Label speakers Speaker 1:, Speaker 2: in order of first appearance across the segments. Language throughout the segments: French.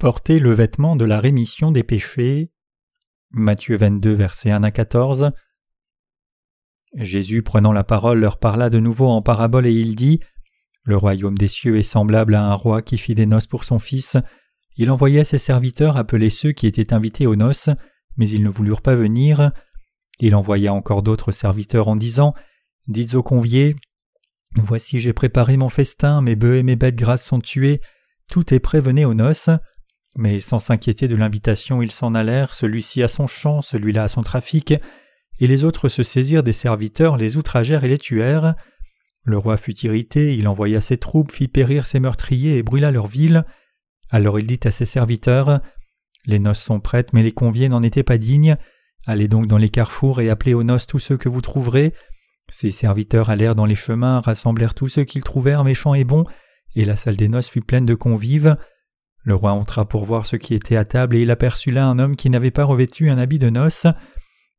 Speaker 1: Portez le vêtement de la rémission des péchés. Matthieu 22, versets 1 à 14. Jésus, prenant la parole, leur parla de nouveau en parabole et il dit Le royaume des cieux est semblable à un roi qui fit des noces pour son fils. Il envoya ses serviteurs appeler ceux qui étaient invités aux noces, mais ils ne voulurent pas venir. Il envoya encore d'autres serviteurs en disant Dites aux conviés Voici j'ai préparé mon festin, mes bœufs et mes bêtes grasses sont tués, tout est prévenu aux noces. Mais sans s'inquiéter de l'invitation, ils s'en allèrent, celui-ci à son champ, celui-là à son trafic, et les autres se saisirent des serviteurs, les outragèrent et les tuèrent. Le roi fut irrité, il envoya ses troupes, fit périr ses meurtriers et brûla leur ville. Alors il dit à ses serviteurs Les noces sont prêtes, mais les conviés n'en étaient pas dignes. Allez donc dans les carrefours et appelez aux noces tous ceux que vous trouverez. Ses serviteurs allèrent dans les chemins, rassemblèrent tous ceux qu'ils trouvèrent méchants et bons, et la salle des noces fut pleine de convives. Le roi entra pour voir ce qui était à table et il aperçut là un homme qui n'avait pas revêtu un habit de noces.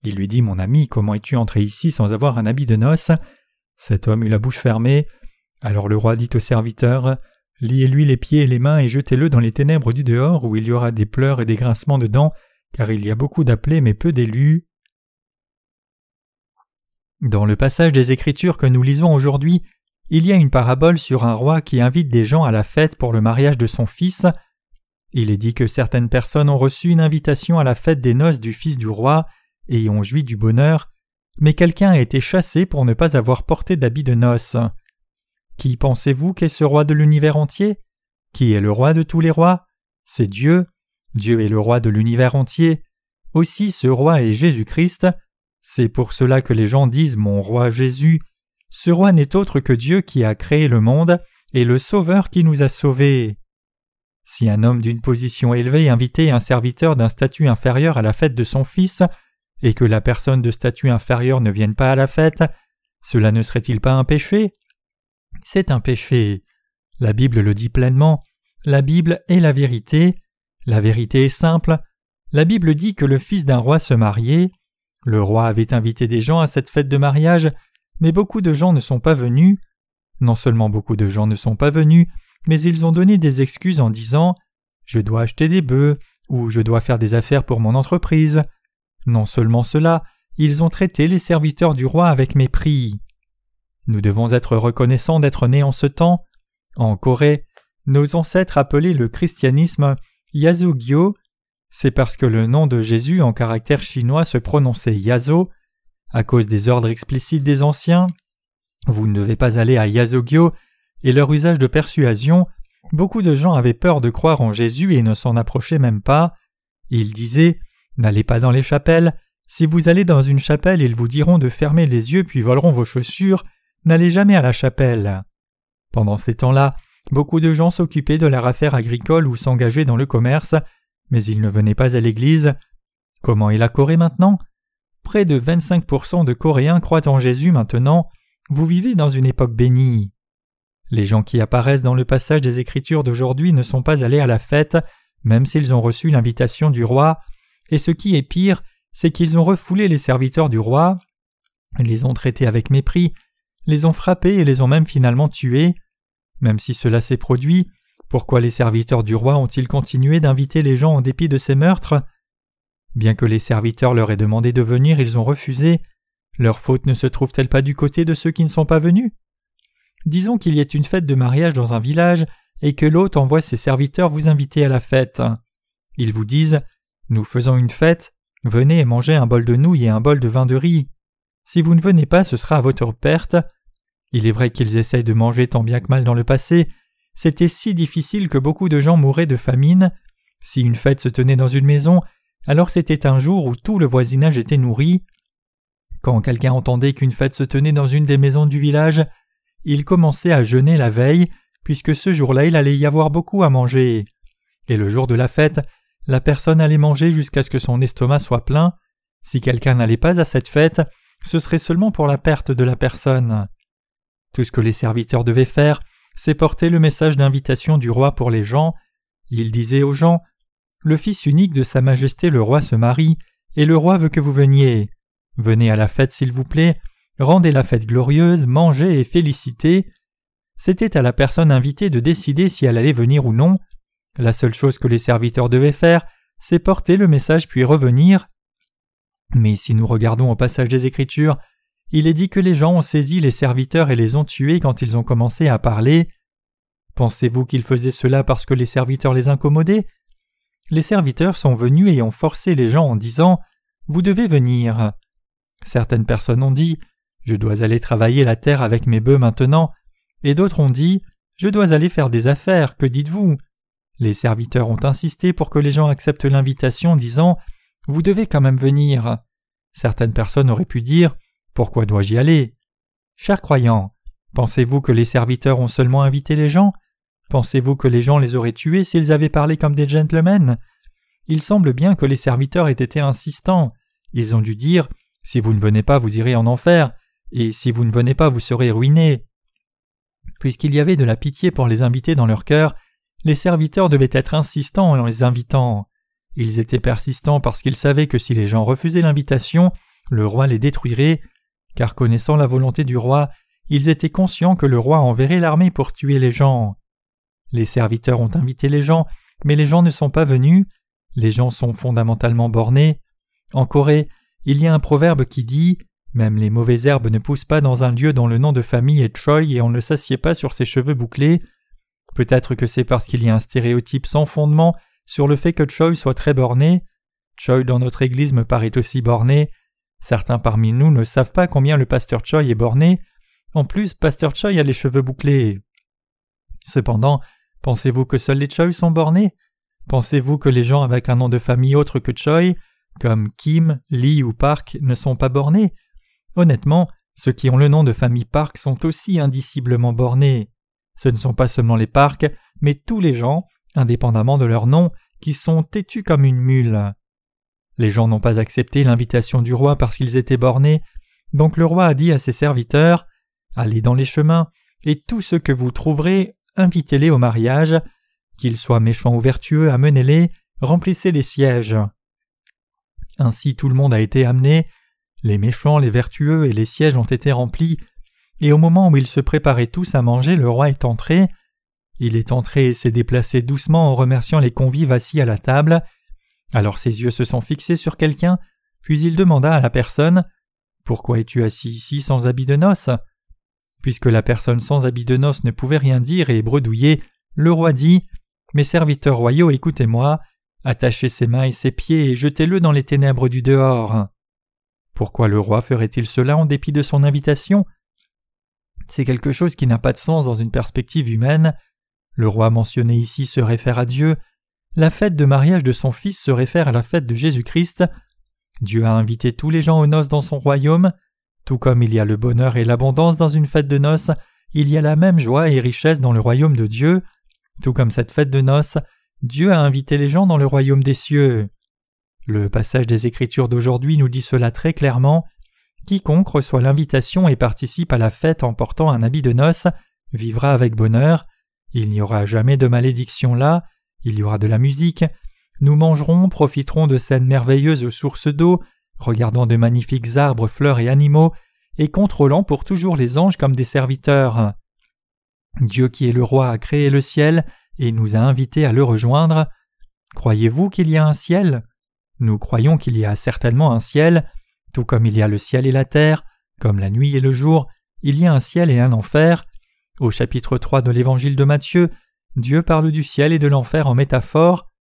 Speaker 1: Il lui dit Mon ami, comment es-tu entré ici sans avoir un habit de noces? Cet homme eut la bouche fermée. Alors le roi dit au serviteur Liez-lui les pieds et les mains et jetez-le dans les ténèbres du dehors où il y aura des pleurs et des grincements de dents, car il y a beaucoup d'appelés mais peu d'élus. Dans le passage des Écritures que nous lisons aujourd'hui, il y a une parabole sur un roi qui invite des gens à la fête pour le mariage de son fils. Il est dit que certaines personnes ont reçu une invitation à la fête des noces du fils du roi et y ont joui du bonheur, mais quelqu'un a été chassé pour ne pas avoir porté d'habit de noces. Qui pensez-vous qu'est ce roi de l'univers entier? Qui est le roi de tous les rois? C'est Dieu. Dieu est le roi de l'univers entier. Aussi ce roi est Jésus-Christ. C'est pour cela que les gens disent mon roi Jésus. Ce roi n'est autre que Dieu qui a créé le monde et le Sauveur qui nous a sauvés. Si un homme d'une position élevée invitait un serviteur d'un statut inférieur à la fête de son fils, et que la personne de statut inférieur ne vienne pas à la fête, cela ne serait-il pas un péché? C'est un péché. La Bible le dit pleinement, la Bible est la vérité, la vérité est simple, la Bible dit que le fils d'un roi se mariait, le roi avait invité des gens à cette fête de mariage, mais beaucoup de gens ne sont pas venus, non seulement beaucoup de gens ne sont pas venus, mais ils ont donné des excuses en disant Je dois acheter des bœufs ou je dois faire des affaires pour mon entreprise. Non seulement cela, ils ont traité les serviteurs du roi avec mépris. Nous devons être reconnaissants d'être nés en ce temps. En Corée, nos ancêtres appelaient le christianisme Yasugyo. C'est parce que le nom de Jésus en caractère chinois se prononçait Yazo, à cause des ordres explicites des anciens. Vous ne devez pas aller à Yasogyo et leur usage de persuasion, beaucoup de gens avaient peur de croire en Jésus et ne s'en approchaient même pas. Ils disaient N'allez pas dans les chapelles. Si vous allez dans une chapelle, ils vous diront de fermer les yeux puis voleront vos chaussures. N'allez jamais à la chapelle. Pendant ces temps-là, beaucoup de gens s'occupaient de leur affaire agricole ou s'engageaient dans le commerce, mais ils ne venaient pas à l'église. Comment est la Corée maintenant? Près de 25% de Coréens croient en Jésus maintenant. Vous vivez dans une époque bénie. Les gens qui apparaissent dans le passage des Écritures d'aujourd'hui ne sont pas allés à la fête, même s'ils ont reçu l'invitation du roi, et ce qui est pire, c'est qu'ils ont refoulé les serviteurs du roi, les ont traités avec mépris, les ont frappés et les ont même finalement tués. Même si cela s'est produit, pourquoi les serviteurs du roi ont-ils continué d'inviter les gens en dépit de ces meurtres? Bien que les serviteurs leur aient demandé de venir, ils ont refusé. Leur faute ne se trouve-t-elle pas du côté de ceux qui ne sont pas venus? Disons qu'il y ait une fête de mariage dans un village et que l'hôte envoie ses serviteurs vous inviter à la fête. Ils vous disent Nous faisons une fête, venez et mangez un bol de nouilles et un bol de vin de riz. Si vous ne venez pas, ce sera à votre perte. Il est vrai qu'ils essayent de manger tant bien que mal dans le passé. C'était si difficile que beaucoup de gens mouraient de famine. Si une fête se tenait dans une maison, alors c'était un jour où tout le voisinage était nourri. Quand quelqu'un entendait qu'une fête se tenait dans une des maisons du village, il commençait à jeûner la veille, puisque ce jour-là il allait y avoir beaucoup à manger. Et le jour de la fête, la personne allait manger jusqu'à ce que son estomac soit plein. Si quelqu'un n'allait pas à cette fête, ce serait seulement pour la perte de la personne. Tout ce que les serviteurs devaient faire, c'est porter le message d'invitation du roi pour les gens. Il disait aux gens Le fils unique de Sa Majesté le roi se marie, et le roi veut que vous veniez. Venez à la fête s'il vous plaît, rendez la fête glorieuse, mangez et félicitez. C'était à la personne invitée de décider si elle allait venir ou non. La seule chose que les serviteurs devaient faire, c'est porter le message puis revenir. Mais si nous regardons au passage des Écritures, il est dit que les gens ont saisi les serviteurs et les ont tués quand ils ont commencé à parler. Pensez-vous qu'ils faisaient cela parce que les serviteurs les incommodaient? Les serviteurs sont venus et ont forcé les gens en disant Vous devez venir. Certaines personnes ont dit Je dois aller travailler la terre avec mes bœufs maintenant, et d'autres ont dit Je dois aller faire des affaires, que dites-vous? Les serviteurs ont insisté pour que les gens acceptent l'invitation, disant Vous devez quand même venir. Certaines personnes auraient pu dire Pourquoi dois-je y aller? Chers croyants, pensez-vous que les serviteurs ont seulement invité les gens? Pensez-vous que les gens les auraient tués s'ils avaient parlé comme des gentlemen? Il semble bien que les serviteurs aient été insistants. Ils ont dû dire Si vous ne venez pas, vous irez en enfer, et si vous ne venez pas, vous serez ruinés. Puisqu'il y avait de la pitié pour les invités dans leur cœur, les serviteurs devaient être insistants en les invitant. Ils étaient persistants parce qu'ils savaient que si les gens refusaient l'invitation, le roi les détruirait, car connaissant la volonté du roi, ils étaient conscients que le roi enverrait l'armée pour tuer les gens. Les serviteurs ont invité les gens, mais les gens ne sont pas venus. Les gens sont fondamentalement bornés. En Corée, il y a un proverbe qui dit même les mauvaises herbes ne poussent pas dans un lieu dont le nom de famille est Choi et on ne s'assied pas sur ses cheveux bouclés. Peut-être que c'est parce qu'il y a un stéréotype sans fondement sur le fait que Choi soit très borné. Choi dans notre église me paraît aussi borné. Certains parmi nous ne savent pas combien le pasteur Choi est borné. En plus, pasteur Choi a les cheveux bouclés. Cependant, pensez-vous que seuls les Choi sont bornés? Pensez-vous que les gens avec un nom de famille autre que Choi, comme Kim, Lee ou Park, ne sont pas bornés? Honnêtement, ceux qui ont le nom de famille Park sont aussi indiciblement bornés. Ce ne sont pas seulement les Park, mais tous les gens, indépendamment de leur nom, qui sont têtus comme une mule. Les gens n'ont pas accepté l'invitation du roi parce qu'ils étaient bornés, donc le roi a dit à ses serviteurs Allez dans les chemins, et tous ceux que vous trouverez, invitez-les au mariage, qu'ils soient méchants ou vertueux, amenez-les, remplissez les sièges. Ainsi tout le monde a été amené, les méchants, les vertueux et les sièges ont été remplis, et au moment où ils se préparaient tous à manger, le roi est entré. Il est entré et s'est déplacé doucement en remerciant les convives assis à la table. Alors ses yeux se sont fixés sur quelqu'un, puis il demanda à la personne Pourquoi es-tu assis ici sans habit de noces? Puisque la personne sans habit de noces ne pouvait rien dire et bredouiller, le roi dit Mes serviteurs royaux, écoutez-moi, attachez ses mains et ses pieds et jetez-le dans les ténèbres du dehors. Pourquoi le roi ferait-il cela en dépit de son invitation? C'est quelque chose qui n'a pas de sens dans une perspective humaine. Le roi mentionné ici se réfère à Dieu. La fête de mariage de son fils se réfère à la fête de Jésus-Christ. Dieu a invité tous les gens aux noces dans son royaume. Tout comme il y a le bonheur et l'abondance dans une fête de noces, il y a la même joie et richesse dans le royaume de Dieu. Tout comme cette fête de noces, Dieu a invité les gens dans le royaume des cieux. Le passage des Écritures d'aujourd'hui nous dit cela très clairement. Quiconque reçoit l'invitation et participe à la fête en portant un habit de noces vivra avec bonheur. Il n'y aura jamais de malédiction là, il y aura de la musique. Nous mangerons, profiterons de scènes merveilleuses aux sources d'eau, regardant de magnifiques arbres, fleurs et animaux, et contrôlant pour toujours les anges comme des serviteurs. Dieu qui est le roi a créé le ciel et nous a invités à le rejoindre. Croyez-vous qu'il y a un ciel? Nous croyons qu'il y a certainement un ciel, tout comme il y a le ciel et la terre, comme la nuit et le jour, il y a un ciel et un enfer. Au chapitre 3 de l'évangile de Matthieu, Dieu parle du ciel et de l'enfer en métaphore.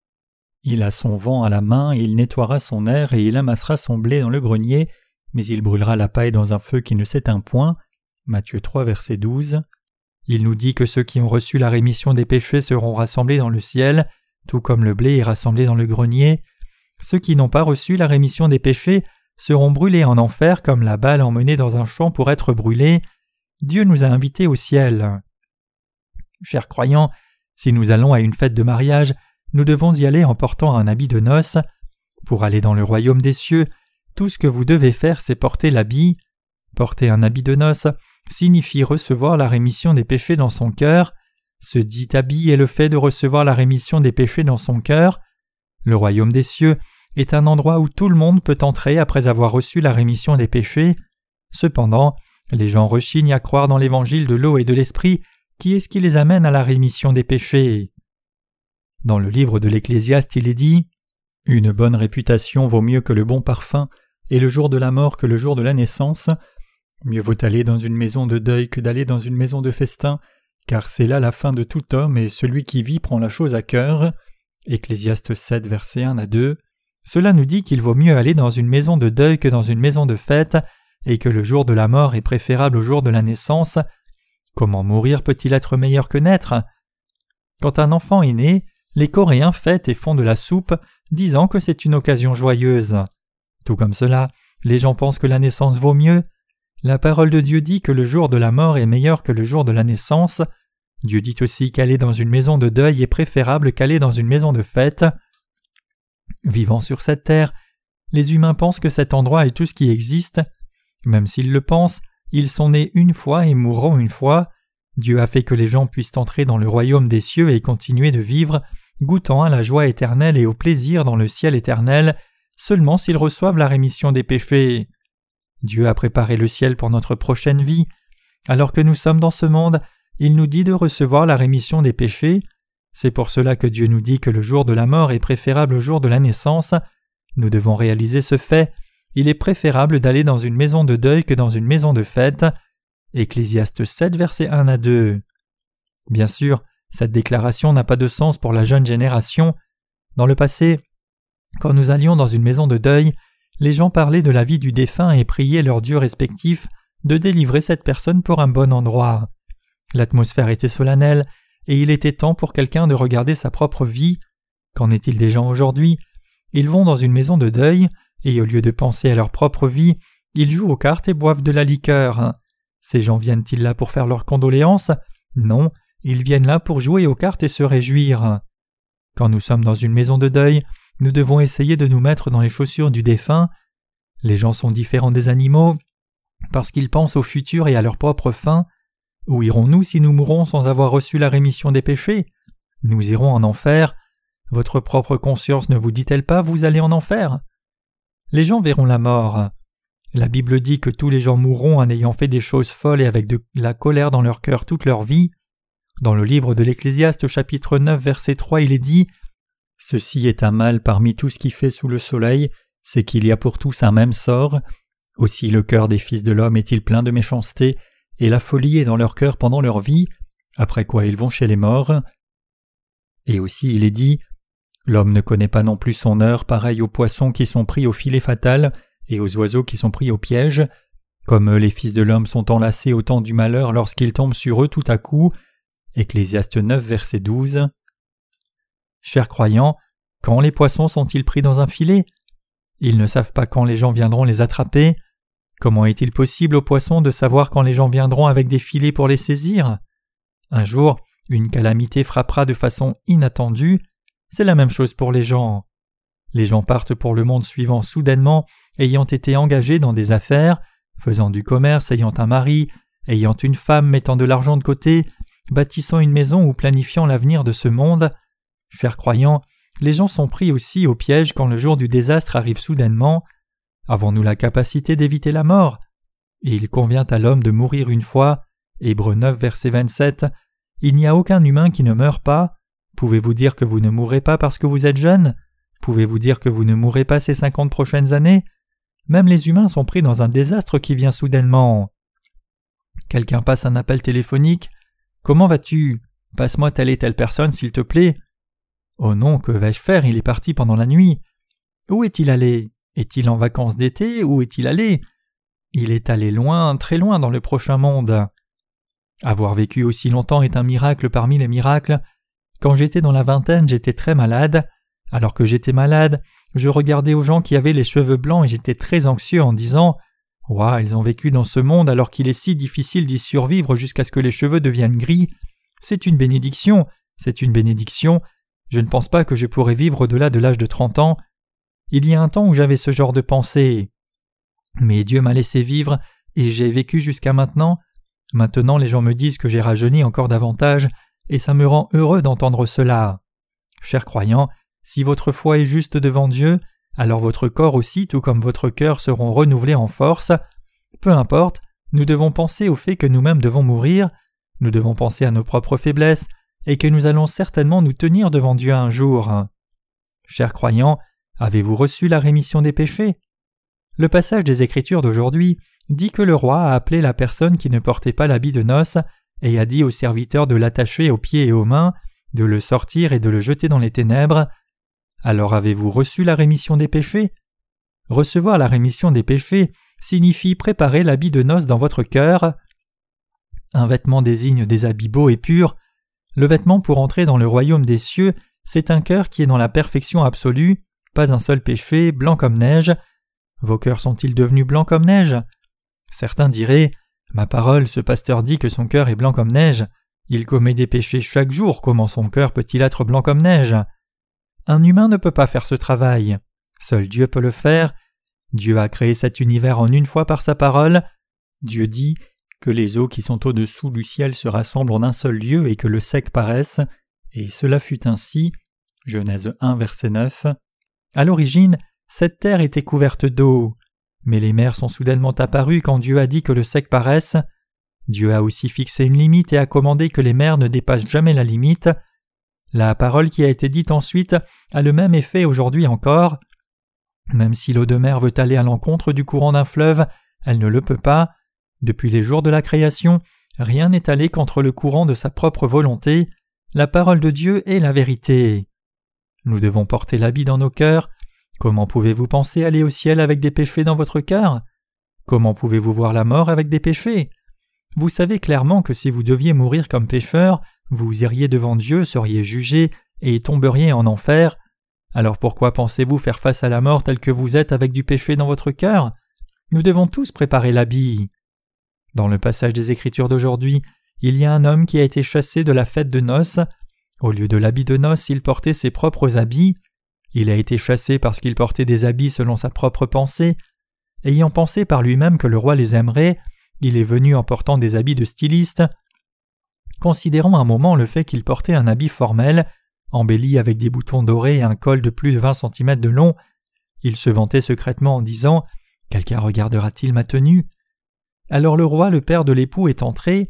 Speaker 1: Il a son vent à la main, et il nettoiera son air et il amassera son blé dans le grenier, mais il brûlera la paille dans un feu qui ne s'éteint point. Matthieu 3, verset 12. Il nous dit que ceux qui ont reçu la rémission des péchés seront rassemblés dans le ciel, tout comme le blé est rassemblé dans le grenier. Ceux qui n'ont pas reçu la rémission des péchés seront brûlés en enfer comme la balle emmenée dans un champ pour être brûlée. Dieu nous a invités au ciel. Chers croyants, si nous allons à une fête de mariage, nous devons y aller en portant un habit de noces. Pour aller dans le royaume des cieux, tout ce que vous devez faire, c'est porter l'habit. Porter un habit de noces signifie recevoir la rémission des péchés dans son cœur. Ce dit habit est le fait de recevoir la rémission des péchés dans son cœur. Le royaume des cieux est un endroit où tout le monde peut entrer après avoir reçu la rémission des péchés. Cependant, les gens rechignent à croire dans l'évangile de l'eau et de l'esprit, qui est ce qui les amène à la rémission des péchés. Dans le livre de l'Ecclésiaste, il est dit Une bonne réputation vaut mieux que le bon parfum, et le jour de la mort que le jour de la naissance. Mieux vaut aller dans une maison de deuil que d'aller dans une maison de festin, car c'est là la fin de tout homme, et celui qui vit prend la chose à cœur. Ecclésiaste 7, verset 1 à 2. Cela nous dit qu'il vaut mieux aller dans une maison de deuil que dans une maison de fête, et que le jour de la mort est préférable au jour de la naissance. Comment mourir peut-il être meilleur que naître? Quand un enfant est né, les Coréens fêtent et font de la soupe, disant que c'est une occasion joyeuse. Tout comme cela, les gens pensent que la naissance vaut mieux. La parole de Dieu dit que le jour de la mort est meilleur que le jour de la naissance. Dieu dit aussi qu'aller dans une maison de deuil est préférable qu'aller dans une maison de fête. Vivant sur cette terre, les humains pensent que cet endroit est tout ce qui existe. Même s'ils le pensent, ils sont nés une fois et mourront une fois. Dieu a fait que les gens puissent entrer dans le royaume des cieux et continuer de vivre, goûtant à la joie éternelle et au plaisir dans le ciel éternel, seulement s'ils reçoivent la rémission des péchés. Dieu a préparé le ciel pour notre prochaine vie. Alors que nous sommes dans ce monde, il nous dit de recevoir la rémission des péchés. C'est pour cela que Dieu nous dit que le jour de la mort est préférable au jour de la naissance. Nous devons réaliser ce fait. Il est préférable d'aller dans une maison de deuil que dans une maison de fête. Ecclésiaste 7, verset 1 à 2. Bien sûr, cette déclaration n'a pas de sens pour la jeune génération. Dans le passé, quand nous allions dans une maison de deuil, les gens parlaient de la vie du défunt et priaient leurs dieux respectifs de délivrer cette personne pour un bon endroit. L'atmosphère était solennelle, et il était temps pour quelqu'un de regarder sa propre vie. Qu'en est-il des gens aujourd'hui? Ils vont dans une maison de deuil, et au lieu de penser à leur propre vie, ils jouent aux cartes et boivent de la liqueur. Ces gens viennent-ils là pour faire leurs condoléances? Non, ils viennent là pour jouer aux cartes et se réjouir. Quand nous sommes dans une maison de deuil, nous devons essayer de nous mettre dans les chaussures du défunt. Les gens sont différents des animaux parce qu'ils pensent au futur et à leur propre fin. Où irons-nous si nous mourons sans avoir reçu la rémission des péchés? Nous irons en enfer. Votre propre conscience ne vous dit-elle pas vous allez en enfer? Les gens verront la mort. La Bible dit que tous les gens mourront en ayant fait des choses folles et avec de la colère dans leur cœur toute leur vie. Dans le livre de l'Ecclésiaste chapitre 9 verset 3 il est dit Ceci est un mal parmi tout ce qui fait sous le soleil, c'est qu'il y a pour tous un même sort. Aussi le cœur des fils de l'homme est-il plein de méchanceté, et la folie est dans leur cœur pendant leur vie, après quoi ils vont chez les morts. Et aussi il est dit L'homme ne connaît pas non plus son heure, pareil aux poissons qui sont pris au filet fatal et aux oiseaux qui sont pris au piège. Comme les fils de l'homme sont enlacés au temps du malheur lorsqu'ils tombent sur eux tout à coup. Ecclésiaste 9, verset 12. Chers croyants, quand les poissons sont-ils pris dans un filet? Ils ne savent pas quand les gens viendront les attraper. Comment est-il possible aux poissons de savoir quand les gens viendront avec des filets pour les saisir? Un jour, une calamité frappera de façon inattendue. C'est la même chose pour les gens. Les gens partent pour le monde suivant soudainement, ayant été engagés dans des affaires, faisant du commerce, ayant un mari, ayant une femme, mettant de l'argent de côté, bâtissant une maison ou planifiant l'avenir de ce monde. Chers croyants, les gens sont pris aussi au piège quand le jour du désastre arrive soudainement. Avons-nous la capacité d'éviter la mort? Il convient à l'homme de mourir une fois. Hébreu 9, verset 27. Il n'y a aucun humain qui ne meurt pas. Pouvez-vous dire que vous ne mourrez pas parce que vous êtes jeune? Pouvez-vous dire que vous ne mourrez pas ces cinquante prochaines années? Même les humains sont pris dans un désastre qui vient soudainement. Quelqu'un passe un appel téléphonique. Comment vas-tu? Passe-moi telle et telle personne, s'il te plaît. Oh non, que vais-je faire? Il est parti pendant la nuit. Où est-il allé? Est-il en vacances d'été Où est-il allé? Il est allé loin, très loin dans le prochain monde. Avoir vécu aussi longtemps est un miracle parmi les miracles. Quand j'étais dans la vingtaine, j'étais très malade. Alors que j'étais malade, je regardais aux gens qui avaient les cheveux blancs et j'étais très anxieux en disant Ouah, ils ont vécu dans ce monde alors qu'il est si difficile d'y survivre jusqu'à ce que les cheveux deviennent gris. C'est une bénédiction, c'est une bénédiction, je ne pense pas que je pourrais vivre au-delà de l'âge de trente ans. Il y a un temps où j'avais ce genre de pensée. Mais Dieu m'a laissé vivre et j'ai vécu jusqu'à maintenant. Maintenant les gens me disent que j'ai rajeuni encore davantage et ça me rend heureux d'entendre cela. Chers croyants, si votre foi est juste devant Dieu, alors votre corps aussi, tout comme votre cœur, seront renouvelés en force. Peu importe, nous devons penser au fait que nous-mêmes devons mourir, nous devons penser à nos propres faiblesses, et que nous allons certainement nous tenir devant Dieu un jour. Chers croyants, avez-vous reçu la rémission des péchés? Le passage des Écritures d'aujourd'hui dit que le roi a appelé la personne qui ne portait pas l'habit de noces et a dit au serviteur de l'attacher aux pieds et aux mains, de le sortir et de le jeter dans les ténèbres. Alors avez-vous reçu la rémission des péchés? Recevoir la rémission des péchés signifie préparer l'habit de noces dans votre cœur. Un vêtement désigne des habits beaux et purs. Le vêtement pour entrer dans le royaume des cieux, c'est un cœur qui est dans la perfection absolue, pas un seul péché, blanc comme neige. Vos cœurs sont-ils devenus blancs comme neige? Certains diraient Ma parole, ce pasteur dit que son cœur est blanc comme neige. Il commet des péchés chaque jour, comment son cœur peut-il être blanc comme neige? Un humain ne peut pas faire ce travail. Seul Dieu peut le faire. Dieu a créé cet univers en une fois par sa parole. Dieu dit que les eaux qui sont au-dessous du ciel se rassemblent en un seul lieu et que le sec paraisse, et cela fut ainsi. Genèse 1, verset 9. À l'origine, cette terre était couverte d'eau. Mais les mers sont soudainement apparues quand Dieu a dit que le sec paraisse. Dieu a aussi fixé une limite et a commandé que les mers ne dépassent jamais la limite. La parole qui a été dite ensuite a le même effet aujourd'hui encore. Même si l'eau de mer veut aller à l'encontre du courant d'un fleuve, elle ne le peut pas. Depuis les jours de la création, rien n'est allé contre le courant de sa propre volonté. La parole de Dieu est la vérité. Nous devons porter l'habit dans nos cœurs, Comment pouvez-vous penser aller au ciel avec des péchés dans votre cœur? Comment pouvez-vous voir la mort avec des péchés? Vous savez clairement que si vous deviez mourir comme pécheur, vous iriez devant Dieu, seriez jugé et tomberiez en enfer. Alors pourquoi pensez-vous faire face à la mort telle que vous êtes avec du péché dans votre cœur? Nous devons tous préparer l'habit. Dans le passage des Écritures d'aujourd'hui, il y a un homme qui a été chassé de la fête de noces. Au lieu de l'habit de noces, il portait ses propres habits. Il a été chassé parce qu'il portait des habits selon sa propre pensée. Ayant pensé par lui-même que le roi les aimerait, il est venu en portant des habits de styliste. Considérons un moment le fait qu'il portait un habit formel, embelli avec des boutons dorés et un col de plus de vingt centimètres de long. Il se vantait secrètement en disant Quelqu'un regardera-t-il ma tenue? Alors le roi, le père de l'époux, est entré.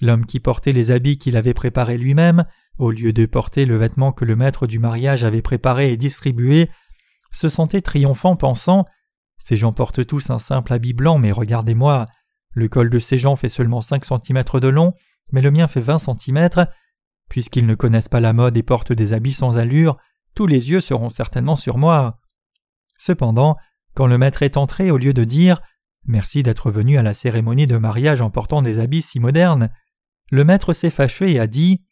Speaker 1: L'homme qui portait les habits qu'il avait préparés lui-même au lieu de porter le vêtement que le maître du mariage avait préparé et distribué, se sentait triomphant pensant Ces gens portent tous un simple habit blanc, mais regardez-moi, le col de ces gens fait seulement cinq centimètres de long, mais le mien fait vingt centimètres. Puisqu'ils ne connaissent pas la mode et portent des habits sans allure, tous les yeux seront certainement sur moi. Cependant, quand le maître est entré, au lieu de dire Merci d'être venu à la cérémonie de mariage en portant des habits si modernes, le maître s'est fâché et a dit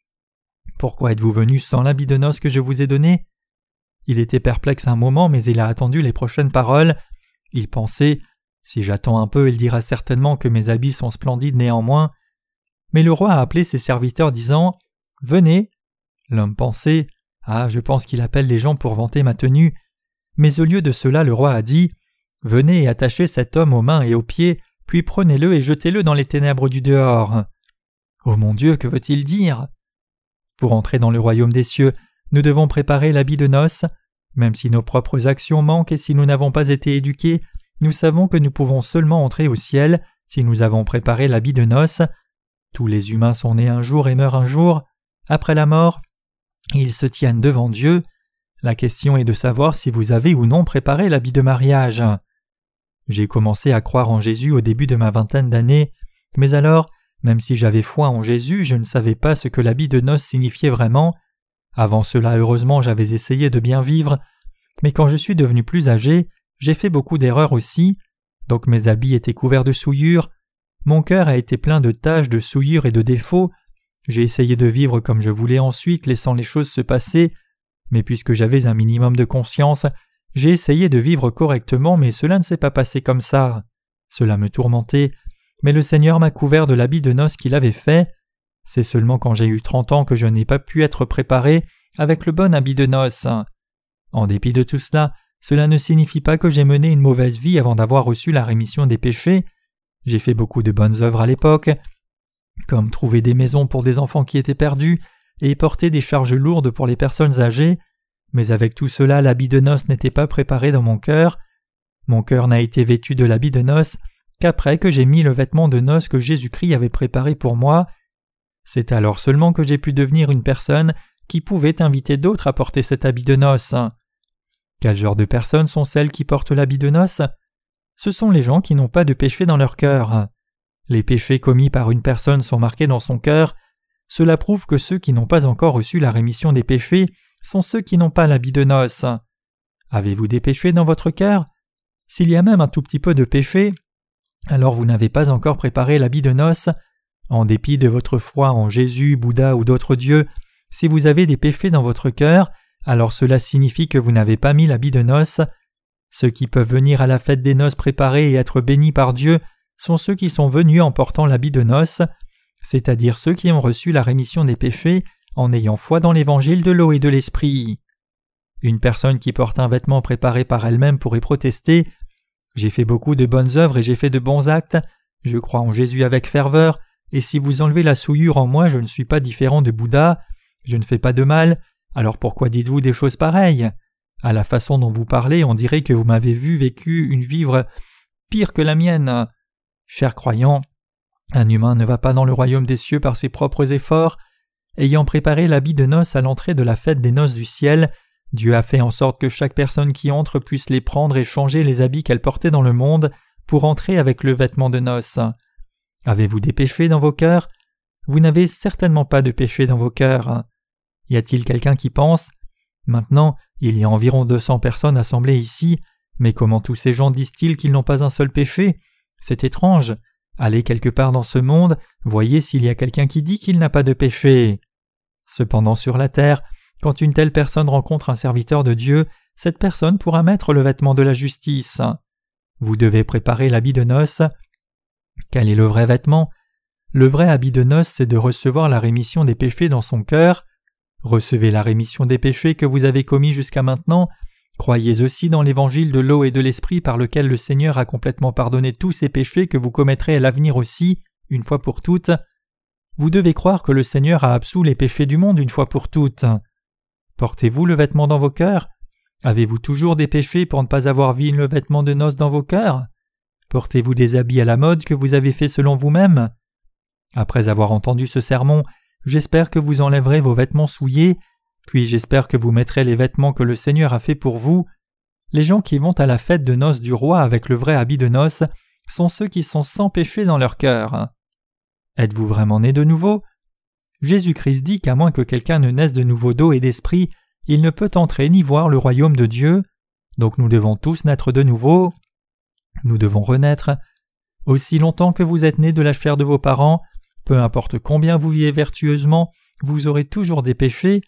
Speaker 1: pourquoi êtes-vous venu sans l'habit de noces que je vous ai donné? Il était perplexe un moment, mais il a attendu les prochaines paroles. Il pensait Si j'attends un peu, il dira certainement que mes habits sont splendides néanmoins. Mais le roi a appelé ses serviteurs disant Venez. L'homme pensait Ah, je pense qu'il appelle les gens pour vanter ma tenue. Mais au lieu de cela, le roi a dit Venez et attachez cet homme aux mains et aux pieds, puis prenez-le et jetez-le dans les ténèbres du dehors. Oh mon Dieu, que veut-il dire? Pour entrer dans le royaume des cieux, nous devons préparer l'habit de noces. Même si nos propres actions manquent et si nous n'avons pas été éduqués, nous savons que nous pouvons seulement entrer au ciel si nous avons préparé l'habit de noces. Tous les humains sont nés un jour et meurent un jour. Après la mort, ils se tiennent devant Dieu. La question est de savoir si vous avez ou non préparé l'habit de mariage. J'ai commencé à croire en Jésus au début de ma vingtaine d'années, mais alors même si j'avais foi en Jésus, je ne savais pas ce que l'habit de noces signifiait vraiment. Avant cela, heureusement, j'avais essayé de bien vivre, mais quand je suis devenu plus âgé, j'ai fait beaucoup d'erreurs aussi, donc mes habits étaient couverts de souillures, mon cœur a été plein de taches, de souillures et de défauts, j'ai essayé de vivre comme je voulais ensuite, laissant les choses se passer, mais puisque j'avais un minimum de conscience, j'ai essayé de vivre correctement, mais cela ne s'est pas passé comme ça. Cela me tourmentait, mais le Seigneur m'a couvert de l'habit de noces qu'il avait fait. C'est seulement quand j'ai eu trente ans que je n'ai pas pu être préparé avec le bon habit de noces. En dépit de tout cela, cela ne signifie pas que j'ai mené une mauvaise vie avant d'avoir reçu la rémission des péchés. J'ai fait beaucoup de bonnes œuvres à l'époque, comme trouver des maisons pour des enfants qui étaient perdus et porter des charges lourdes pour les personnes âgées, mais avec tout cela l'habit de noces n'était pas préparé dans mon cœur. Mon cœur n'a été vêtu de l'habit de noces qu'après que j'ai mis le vêtement de noces que Jésus-Christ avait préparé pour moi. C'est alors seulement que j'ai pu devenir une personne qui pouvait inviter d'autres à porter cet habit de noces. Quel genre de personnes sont celles qui portent l'habit de noces? Ce sont les gens qui n'ont pas de péché dans leur cœur. Les péchés commis par une personne sont marqués dans son cœur. Cela prouve que ceux qui n'ont pas encore reçu la rémission des péchés sont ceux qui n'ont pas l'habit de noces. Avez-vous des péchés dans votre cœur? S'il y a même un tout petit peu de péché, alors vous n'avez pas encore préparé l'habit de noces? En dépit de votre foi en Jésus, Bouddha ou d'autres dieux, si vous avez des péchés dans votre cœur, alors cela signifie que vous n'avez pas mis l'habit de noces. Ceux qui peuvent venir à la fête des noces préparées et être bénis par Dieu sont ceux qui sont venus en portant l'habit de noces, c'est-à-dire ceux qui ont reçu la rémission des péchés en ayant foi dans l'évangile de l'eau et de l'esprit. Une personne qui porte un vêtement préparé par elle-même pourrait protester J'ai fait beaucoup de bonnes œuvres et j'ai fait de bons actes, je crois en Jésus avec ferveur, et si vous enlevez la souillure en moi, je ne suis pas différent de Bouddha, je ne fais pas de mal, alors pourquoi dites-vous des choses pareilles? À la façon dont vous parlez, on dirait que vous m'avez vu vécu une vivre pire que la mienne. Chers croyants, un humain ne va pas dans le royaume des cieux par ses propres efforts. Ayant préparé l'habit de noces à l'entrée de la fête des noces du ciel, Dieu a fait en sorte que chaque personne qui entre puisse les prendre et changer les habits qu'elle portait dans le monde pour entrer avec le vêtement de noces. Avez-vous des péchés dans vos cœurs? Vous n'avez certainement pas de péchés dans vos cœurs. Y a-t-il quelqu'un qui pense? Maintenant, il y a environ deux cents personnes assemblées ici, mais comment tous ces gens disent-ils qu'ils n'ont pas un seul péché? C'est étrange. Allez quelque part dans ce monde, voyez s'il y a quelqu'un qui dit qu'il n'a pas de péché. Cependant sur la terre, quand une telle personne rencontre un serviteur de Dieu, cette personne pourra mettre le vêtement de la justice. Vous devez préparer l'habit de noces. Quel est le vrai vêtement? Le vrai habit de noces, c'est de recevoir la rémission des péchés dans son cœur. Recevez la rémission des péchés que vous avez commis jusqu'à maintenant. Croyez aussi dans l'évangile de l'eau et de l'esprit par lequel le Seigneur a complètement pardonné tous ces péchés que vous commettrez à l'avenir aussi, une fois pour toutes. Vous devez croire que le Seigneur a absous les péchés du monde une fois pour toutes. Portez-vous le vêtement dans vos cœurs? Avez-vous toujours des péchés pour ne pas avoir vu le vêtement de noces dans vos cœurs? Portez-vous des habits à la mode que vous avez fait selon vous-même? Après avoir entendu ce sermon, j'espère que vous enlèverez vos vêtements souillés puis j'espère que vous mettrez les vêtements que le Seigneur a faits pour vous. Les gens qui vont à la fête de noces du roi avec le vrai habit de noces sont ceux qui sont sans péché dans leur cœur. Êtes-vous vraiment né de nouveau? Jésus-Christ dit qu'à moins que quelqu'un ne naisse de nouveau d'eau et d'esprit, il ne peut entrer ni voir le royaume de Dieu. Donc nous devons tous naître de nouveau. Nous devons renaître. Aussi longtemps que vous êtes nés de la chair de vos parents, peu importe combien vous vivez vertueusement, vous aurez toujours des péchés,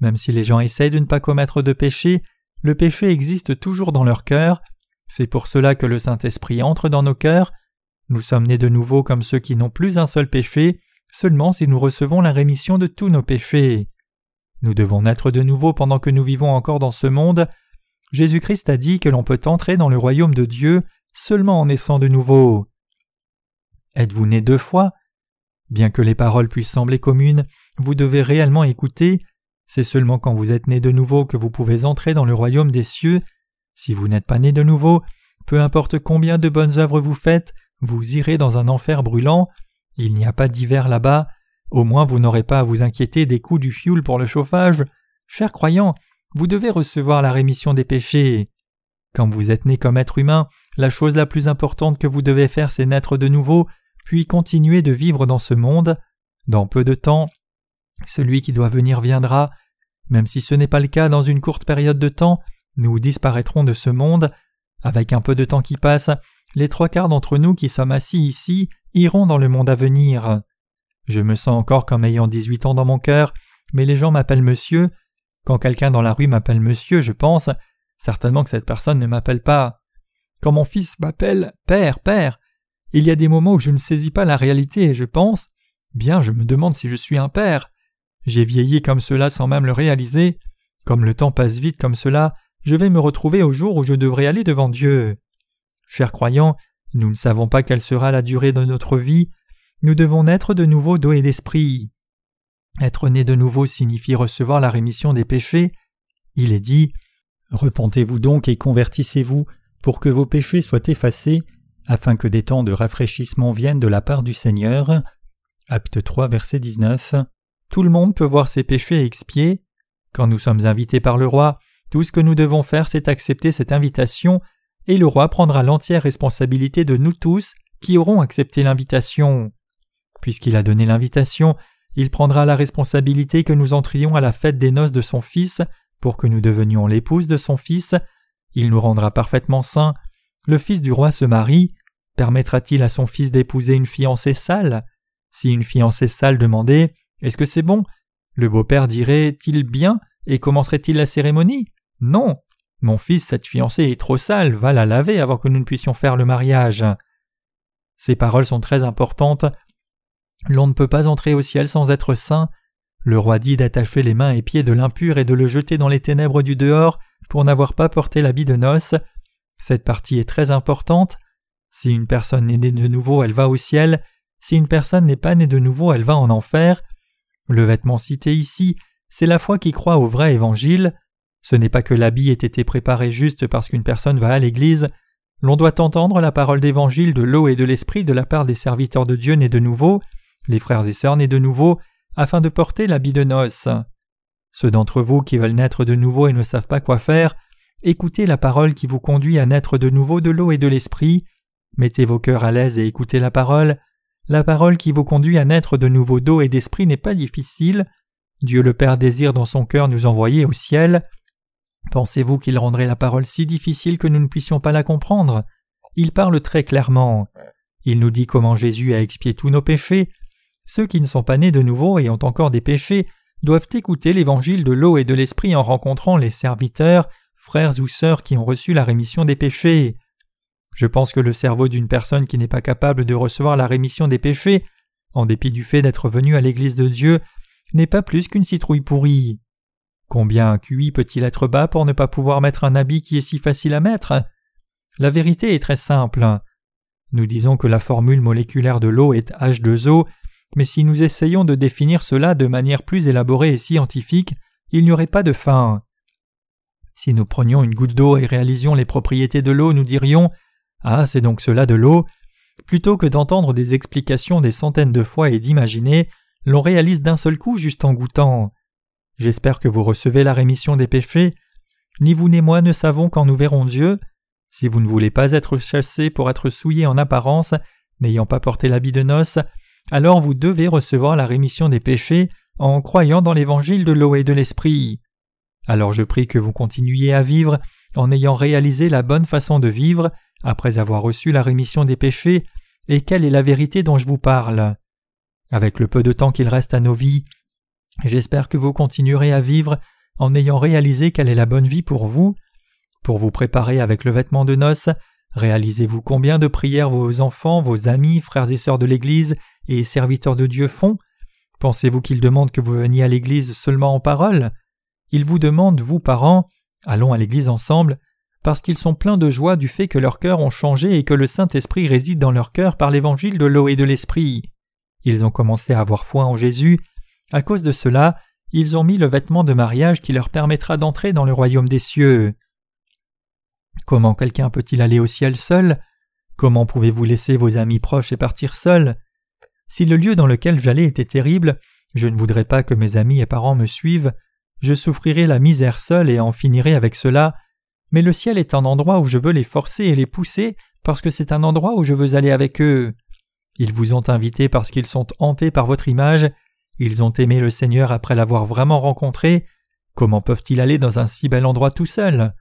Speaker 1: même si les gens essayent de ne pas commettre de péché, le péché existe toujours dans leur cœur. C'est pour cela que le Saint-Esprit entre dans nos cœurs. Nous sommes nés de nouveau comme ceux qui n'ont plus un seul péché, seulement si nous recevons la rémission de tous nos péchés. Nous devons naître de nouveau pendant que nous vivons encore dans ce monde. Jésus-Christ a dit que l'on peut entrer dans le royaume de Dieu seulement en naissant de nouveau. Êtes-vous né deux fois? Bien que les paroles puissent sembler communes, vous devez réellement écouter c'est seulement quand vous êtes né de nouveau que vous pouvez entrer dans le royaume des cieux. Si vous n'êtes pas né de nouveau, peu importe combien de bonnes œuvres vous faites, vous irez dans un enfer brûlant. Il n'y a pas d'hiver là-bas. Au moins vous n'aurez pas à vous inquiéter des coûts du fioul pour le chauffage. Chers croyants, vous devez recevoir la rémission des péchés. Quand vous êtes né comme être humain, la chose la plus importante que vous devez faire, c'est naître de nouveau, puis continuer de vivre dans ce monde. Dans peu de temps, celui qui doit venir viendra. Même si ce n'est pas le cas dans une courte période de temps, nous disparaîtrons de ce monde. Avec un peu de temps qui passe, les trois quarts d'entre nous qui sommes assis ici iront dans le monde à venir. Je me sens encore comme ayant dix-huit ans dans mon cœur, mais les gens m'appellent monsieur. Quand quelqu'un dans la rue m'appelle monsieur, je pense certainement que cette personne ne m'appelle pas. Quand mon fils m'appelle père, père, il y a des moments où je ne saisis pas la réalité et je pense Bien, je me demande si je suis un père. J'ai vieilli comme cela sans même le réaliser. Comme le temps passe vite comme cela, je vais me retrouver au jour où je devrais aller devant Dieu. Chers croyants, nous ne savons pas quelle sera la durée de notre vie. Nous devons naître de nouveau d'eau et d'esprit. Être né de nouveau signifie recevoir la rémission des péchés. Il est dit Repentez-vous donc et convertissez-vous pour que vos péchés soient effacés, afin que des temps de rafraîchissement viennent de la part du Seigneur. Acte 3, verset 19. Tout le monde peut voir ses péchés expiés. Quand nous sommes invités par le roi, tout ce que nous devons faire, c'est accepter cette invitation, et le roi prendra l'entière responsabilité de nous tous qui auront accepté l'invitation. Puisqu'il a donné l'invitation, il prendra la responsabilité que nous entrions à la fête des noces de son Fils, pour que nous devenions l'épouse de son Fils, il nous rendra parfaitement saints. Le Fils du roi se marie. Permettra-t-il à son Fils d'épouser une fiancée sale? Si une fiancée sale demandait Est-ce que c'est bon? Le beau-père dirait-il bien et commencerait-il la cérémonie? Non. Mon fils, cette fiancée est trop sale, va la laver avant que nous ne puissions faire le mariage. Ces paroles sont très importantes. L'on ne peut pas entrer au ciel sans être saint. Le roi dit d'attacher les mains et pieds de l'impur et de le jeter dans les ténèbres du dehors pour n'avoir pas porté l'habit de noces. Cette partie est très importante. Si une personne est née de nouveau, elle va au ciel. Si une personne n'est pas née de nouveau, elle va en enfer. Le vêtement cité ici, c'est la foi qui croit au vrai évangile. Ce n'est pas que l'habit ait été préparé juste parce qu'une personne va à l'église. L'on doit entendre la parole d'évangile de l'eau et de l'esprit de la part des serviteurs de Dieu nés de nouveau, les frères et sœurs nés de nouveau, afin de porter l'habit de noces. Ceux d'entre vous qui veulent naître de nouveau et ne savent pas quoi faire, écoutez la parole qui vous conduit à naître de nouveau de l'eau et de l'esprit, mettez vos cœurs à l'aise et écoutez la parole. La parole qui vous conduit à naître de nouveau d'eau et d'esprit n'est pas difficile. Dieu le Père désire dans son cœur nous envoyer au ciel. Pensez-vous qu'il rendrait la parole si difficile que nous ne puissions pas la comprendre? Il parle très clairement. Il nous dit comment Jésus a expié tous nos péchés. Ceux qui ne sont pas nés de nouveau et ont encore des péchés doivent écouter l'évangile de l'eau et de l'esprit en rencontrant les serviteurs, frères ou sœurs qui ont reçu la rémission des péchés. Je pense que le cerveau d'une personne qui n'est pas capable de recevoir la rémission des péchés, en dépit du fait d'être venu à l'Église de Dieu, n'est pas plus qu'une citrouille pourrie. Combien un QI peut-il être bas pour ne pas pouvoir mettre un habit qui est si facile à mettre? La vérité est très simple. Nous disons que la formule moléculaire de l'eau est H2O mais si nous essayons de définir cela de manière plus élaborée et scientifique, il n'y aurait pas de fin. Si nous prenions une goutte d'eau et réalisions les propriétés de l'eau, nous dirions Ah, c'est donc cela de l'eau. Plutôt que d'entendre des explications des centaines de fois et d'imaginer, l'on réalise d'un seul coup juste en goûtant. J'espère que vous recevez la rémission des péchés. Ni vous ni moi ne savons quand nous verrons Dieu. Si vous ne voulez pas être chassé pour être souillé en apparence, n'ayant pas porté l'habit de noces, alors vous devez recevoir la rémission des péchés en croyant dans l'évangile de l'eau et de l'esprit. Alors je prie que vous continuiez à vivre en ayant réalisé la bonne façon de vivre après avoir reçu la rémission des péchés et quelle est la vérité dont je vous parle. Avec le peu de temps qu'il reste à nos vies, j'espère que vous continuerez à vivre en ayant réalisé quelle est la bonne vie pour vous. Pour vous préparer avec le vêtement de noces, réalisez-vous combien de prières vos enfants, vos amis, frères et sœurs de l'Église et serviteurs de Dieu font? Pensez-vous qu'ils demandent que vous veniez à l'Église seulement en parole? Ils vous demandent, vous parents, allons à l'Église ensemble, parce qu'ils sont pleins de joie du fait que leurs cœurs ont changé et que le Saint-Esprit réside dans leur cœur par l'évangile de l'eau et de l'Esprit. Ils ont commencé à avoir foi en Jésus. À cause de cela, ils ont mis le vêtement de mariage qui leur permettra d'entrer dans le royaume des cieux. Comment quelqu'un peut-il aller au ciel seul? Comment pouvez-vous laisser vos amis proches et partir seuls si le lieu dans lequel j'allais était terrible, je ne voudrais pas que mes amis et parents me suivent, je souffrirais la misère seule et en finirais avec cela, mais le ciel est un endroit où je veux les forcer et les pousser parce que c'est un endroit où je veux aller avec eux. Ils vous ont invités parce qu'ils sont hantés par votre image, ils ont aimé le Seigneur après l'avoir vraiment rencontré, comment peuvent-ils aller dans un si bel endroit tout seuls?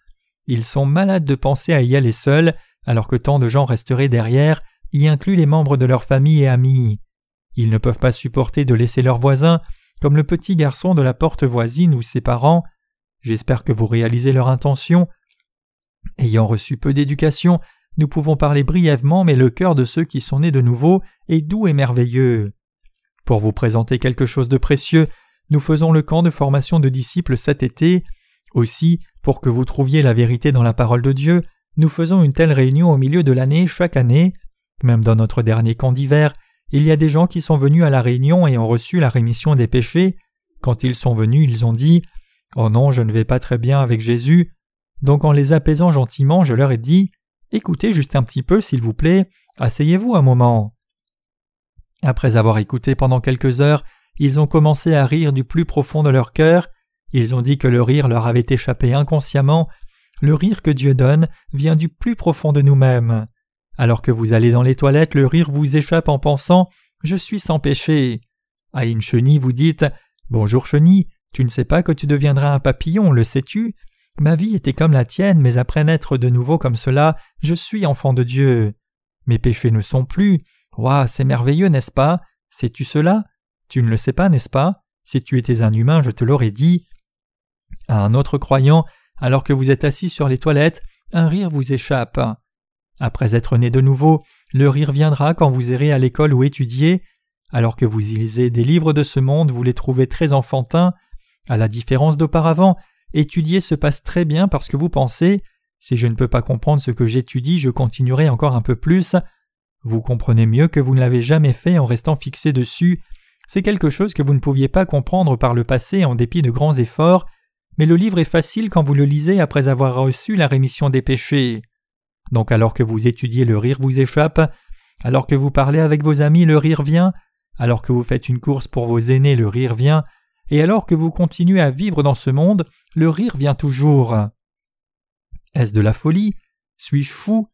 Speaker 1: Ils sont malades de penser à y aller seuls, alors que tant de gens resteraient derrière, y inclut les membres de leur famille et amis. Ils ne peuvent pas supporter de laisser leurs voisins, comme le petit garçon de la porte voisine ou ses parents. J'espère que vous réalisez leur intention. Ayant reçu peu d'éducation, nous pouvons parler brièvement, mais le cœur de ceux qui sont nés de nouveau est doux et merveilleux. Pour vous présenter quelque chose de précieux, nous faisons le camp de formation de disciples cet été. Aussi, pour que vous trouviez la vérité dans la parole de Dieu, nous faisons une telle réunion au milieu de l'année chaque année. Même dans notre dernier camp d'hiver, il y a des gens qui sont venus à la réunion et ont reçu la rémission des péchés. Quand ils sont venus, ils ont dit Oh non, je ne vais pas très bien avec Jésus. Donc en les apaisant gentiment, je leur ai dit Écoutez juste un petit peu, s'il vous plaît, asseyez-vous un moment. Après avoir écouté pendant quelques heures, ils ont commencé à rire du plus profond de leur cœur, ils ont dit que le rire leur avait échappé inconsciemment, le rire que Dieu donne vient du plus profond de nous-mêmes. Alors que vous allez dans les toilettes, le rire vous échappe en pensant Je suis sans péché. À une chenille, vous dites Bonjour chenille, tu ne sais pas que tu deviendras un papillon, le sais-tu? Ma vie était comme la tienne, mais après naître de nouveau comme cela, je suis enfant de Dieu. Mes péchés ne sont plus. Ouah, c'est merveilleux, n'est-ce pas? Sais-tu cela? Tu ne le sais pas, n'est-ce pas? Si tu étais un humain, je te l'aurais dit. À un autre croyant, alors que vous êtes assis sur les toilettes, un rire vous échappe. Après être né de nouveau, le rire viendra quand vous irez à l'école ou étudier. Alors que vous lisez des livres de ce monde, vous les trouvez très enfantins. À la différence d'auparavant, étudier se passe très bien parce que vous pensez si je ne peux pas comprendre ce que j'étudie, je continuerai encore un peu plus. Vous comprenez mieux que vous ne l'avez jamais fait en restant fixé dessus. C'est quelque chose que vous ne pouviez pas comprendre par le passé en dépit de grands efforts, mais le livre est facile quand vous le lisez après avoir reçu la rémission des péchés. Donc alors que vous étudiez, le rire vous échappe, alors que vous parlez avec vos amis, le rire vient, alors que vous faites une course pour vos aînés, le rire vient, et alors que vous continuez à vivre dans ce monde, le rire vient toujours. Est-ce de la folie? Suis-je fou?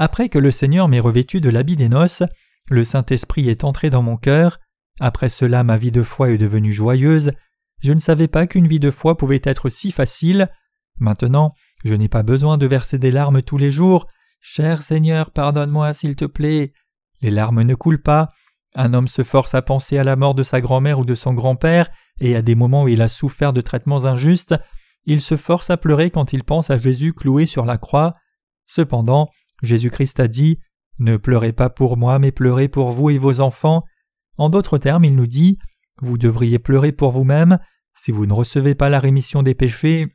Speaker 1: Après que le Seigneur m'ait revêtu de l'habit des noces, le Saint-Esprit est entré dans mon cœur, après cela ma vie de foi est devenue joyeuse, je ne savais pas qu'une vie de foi pouvait être si facile, maintenant je n'ai pas besoin de verser des larmes tous les jours. Cher Seigneur, pardonne-moi s'il te plaît. Les larmes ne coulent pas. Un homme se force à penser à la mort de sa grand-mère ou de son grand-père, et à des moments où il a souffert de traitements injustes, il se force à pleurer quand il pense à Jésus cloué sur la croix. Cependant, Jésus-Christ a dit Ne pleurez pas pour moi, mais pleurez pour vous et vos enfants. En d'autres termes, il nous dit Vous devriez pleurer pour vous-même. Si vous ne recevez pas la rémission des péchés,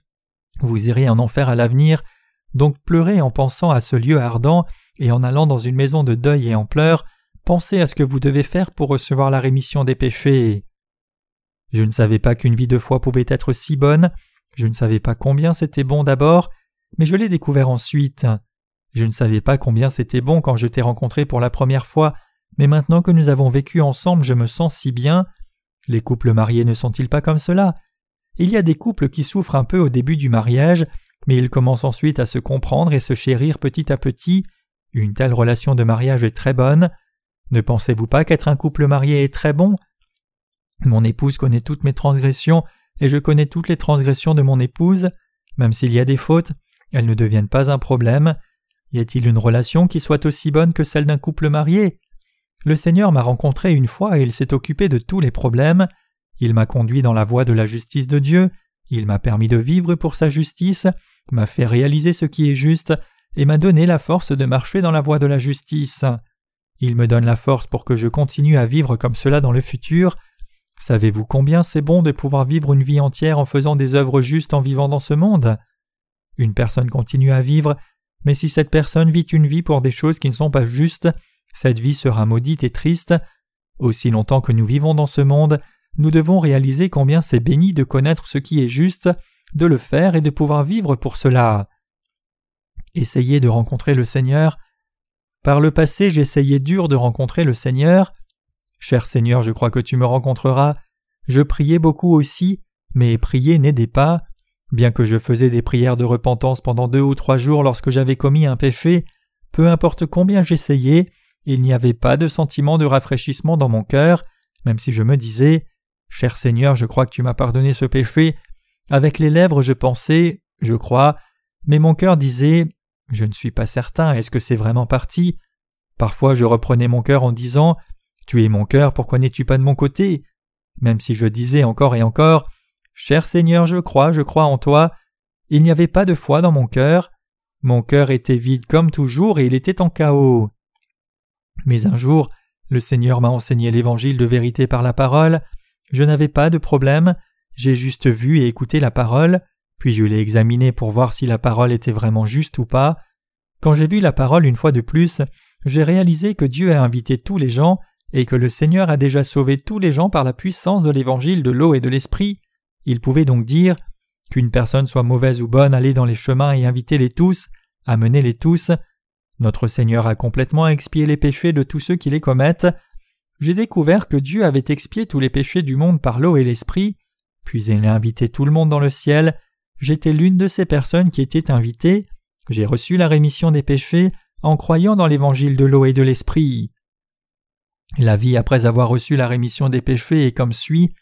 Speaker 1: vous irez en enfer à l'avenir, donc pleurez en pensant à ce lieu ardent, et en allant dans une maison de deuil et en pleurs, pensez à ce que vous devez faire pour recevoir la rémission des péchés. Je ne savais pas qu'une vie de foi pouvait être si bonne, je ne savais pas combien c'était bon d'abord, mais je l'ai découvert ensuite. Je ne savais pas combien c'était bon quand je t'ai rencontré pour la première fois, mais maintenant que nous avons vécu ensemble, je me sens si bien. Les couples mariés ne sont-ils pas comme cela? Il y a des couples qui souffrent un peu au début du mariage, mais ils commencent ensuite à se comprendre et se chérir petit à petit. Une telle relation de mariage est très bonne. Ne pensez-vous pas qu'être un couple marié est très bon? Mon épouse connaît toutes mes transgressions et je connais toutes les transgressions de mon épouse. Même s'il y a des fautes, elles ne deviennent pas un problème. Y a-t-il une relation qui soit aussi bonne que celle d'un couple marié? Le Seigneur m'a rencontré une fois et il s'est occupé de tous les problèmes. Il m'a conduit dans la voie de la justice de Dieu, il m'a permis de vivre pour sa justice, m'a fait réaliser ce qui est juste, et m'a donné la force de marcher dans la voie de la justice. Il me donne la force pour que je continue à vivre comme cela dans le futur. Savez-vous combien c'est bon de pouvoir vivre une vie entière en faisant des œuvres justes en vivant dans ce monde? Une personne continue à vivre, mais si cette personne vit une vie pour des choses qui ne sont pas justes, cette vie sera maudite et triste. Aussi longtemps que nous vivons dans ce monde, nous devons réaliser combien c'est béni de connaître ce qui est juste, de le faire et de pouvoir vivre pour cela. Essayez de rencontrer le Seigneur. Par le passé, j'essayais dur de rencontrer le Seigneur. Cher Seigneur, je crois que tu me rencontreras. Je priais beaucoup aussi, mais prier n'aidait pas. Bien que je faisais des prières de repentance pendant deux ou trois jours lorsque j'avais commis un péché, peu importe combien j'essayais, il n'y avait pas de sentiment de rafraîchissement dans mon cœur, même si je me disais Cher Seigneur, je crois que tu m'as pardonné ce péché. Avec les lèvres je pensais, je crois, mais mon cœur disait Je ne suis pas certain, est-ce que c'est vraiment parti? Parfois je reprenais mon cœur en disant Tu es mon cœur, pourquoi n'es-tu pas de mon côté? Même si je disais encore et encore Cher Seigneur, je crois, je crois en toi, il n'y avait pas de foi dans mon cœur. Mon cœur était vide comme toujours et il était en chaos. Mais un jour, le Seigneur m'a enseigné l'évangile de vérité par la parole, je n'avais pas de problème, j'ai juste vu et écouté la parole, puis je l'ai examinée pour voir si la parole était vraiment juste ou pas. Quand j'ai vu la parole une fois de plus, j'ai réalisé que Dieu a invité tous les gens et que le Seigneur a déjà sauvé tous les gens par la puissance de l'évangile de l'eau et de l'esprit. Il pouvait donc dire qu'une personne soit mauvaise ou bonne, aller dans les chemins et inviter les tous, amener les tous. Notre Seigneur a complètement expié les péchés de tous ceux qui les commettent. j'ai découvert que Dieu avait expié tous les péchés du monde par l'eau et l'esprit, puis il a invité tout le monde dans le ciel. J'étais l'une de ces personnes qui étaient invitées. J'ai reçu la rémission des péchés en croyant dans l'évangile de l'eau et de l'esprit. La vie après avoir reçu la rémission des péchés est comme suit.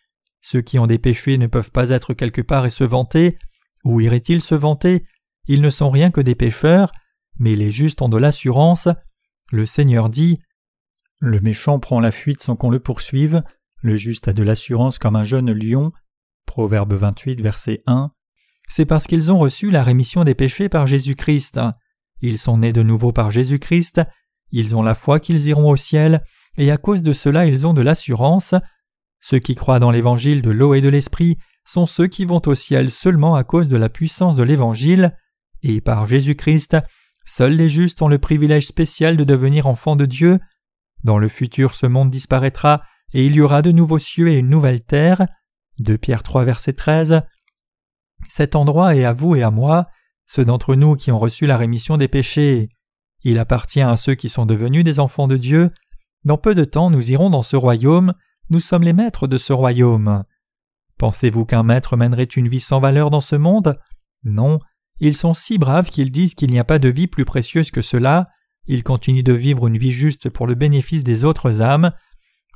Speaker 1: Ceux qui ont des péchés ne peuvent pas être quelque part et se vanter. Où iraient-ils se vanter? Ils ne sont rien que des pécheurs, mais les justes ont de l'assurance. Le Seigneur dit Le méchant prend la fuite sans qu'on le poursuive, le juste a de l'assurance comme un jeune lion. Proverbe 28, verset 1. C'est parce qu'ils ont reçu la rémission des péchés par Jésus-Christ. Ils sont nés de nouveau par Jésus-Christ, ils ont la foi qu'ils iront au ciel, et à cause de cela ils ont de l'assurance. Ceux qui croient dans l'évangile de l'eau et de l'esprit sont ceux qui vont au ciel seulement à cause de la puissance de l'évangile, et par Jésus-Christ, seuls les justes ont le privilège spécial de devenir enfants de Dieu. Dans le futur ce monde disparaîtra, et il y aura de nouveaux cieux et une nouvelle terre. 2 Pierre 3 verset 13. Cet endroit est à vous et à moi, ceux d'entre nous qui ont reçu la rémission des péchés. Il appartient à ceux qui sont devenus des enfants de Dieu. Dans peu de temps nous irons dans ce royaume, nous sommes les maîtres de ce royaume. Pensez-vous qu'un maître mènerait une vie sans valeur dans ce monde? Non, ils sont si braves qu'ils disent qu'il n'y a pas de vie plus précieuse que cela, ils continuent de vivre une vie juste pour le bénéfice des autres âmes.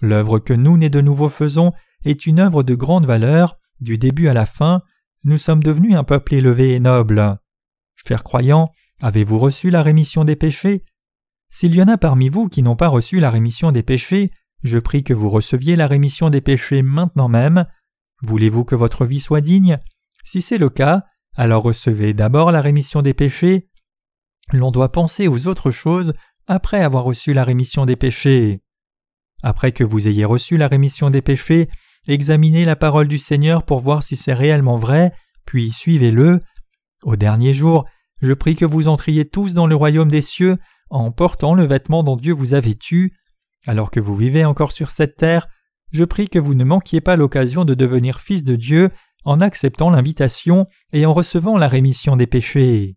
Speaker 1: L'œuvre que nous, nés de nouveau, faisons est une œuvre de grande valeur, du début à la fin, nous sommes devenus un peuple élevé et noble. Chers croyants, avez-vous reçu la rémission des péchés? S'il y en a parmi vous qui n'ont pas reçu la rémission des péchés, je prie que vous receviez la rémission des péchés maintenant même. Voulez-vous que votre vie soit digne? Si c'est le cas, alors recevez d'abord la rémission des péchés. L'on doit penser aux autres choses après avoir reçu la rémission des péchés. Après que vous ayez reçu la rémission des péchés, examinez la parole du Seigneur pour voir si c'est réellement vrai, puis suivez-le. Au dernier jour, je prie que vous entriez tous dans le royaume des cieux en portant le vêtement dont Dieu vous a vêtu. Alors que vous vivez encore sur cette terre, je prie que vous ne manquiez pas l'occasion de devenir fils de Dieu en acceptant l'invitation et en recevant la rémission des péchés.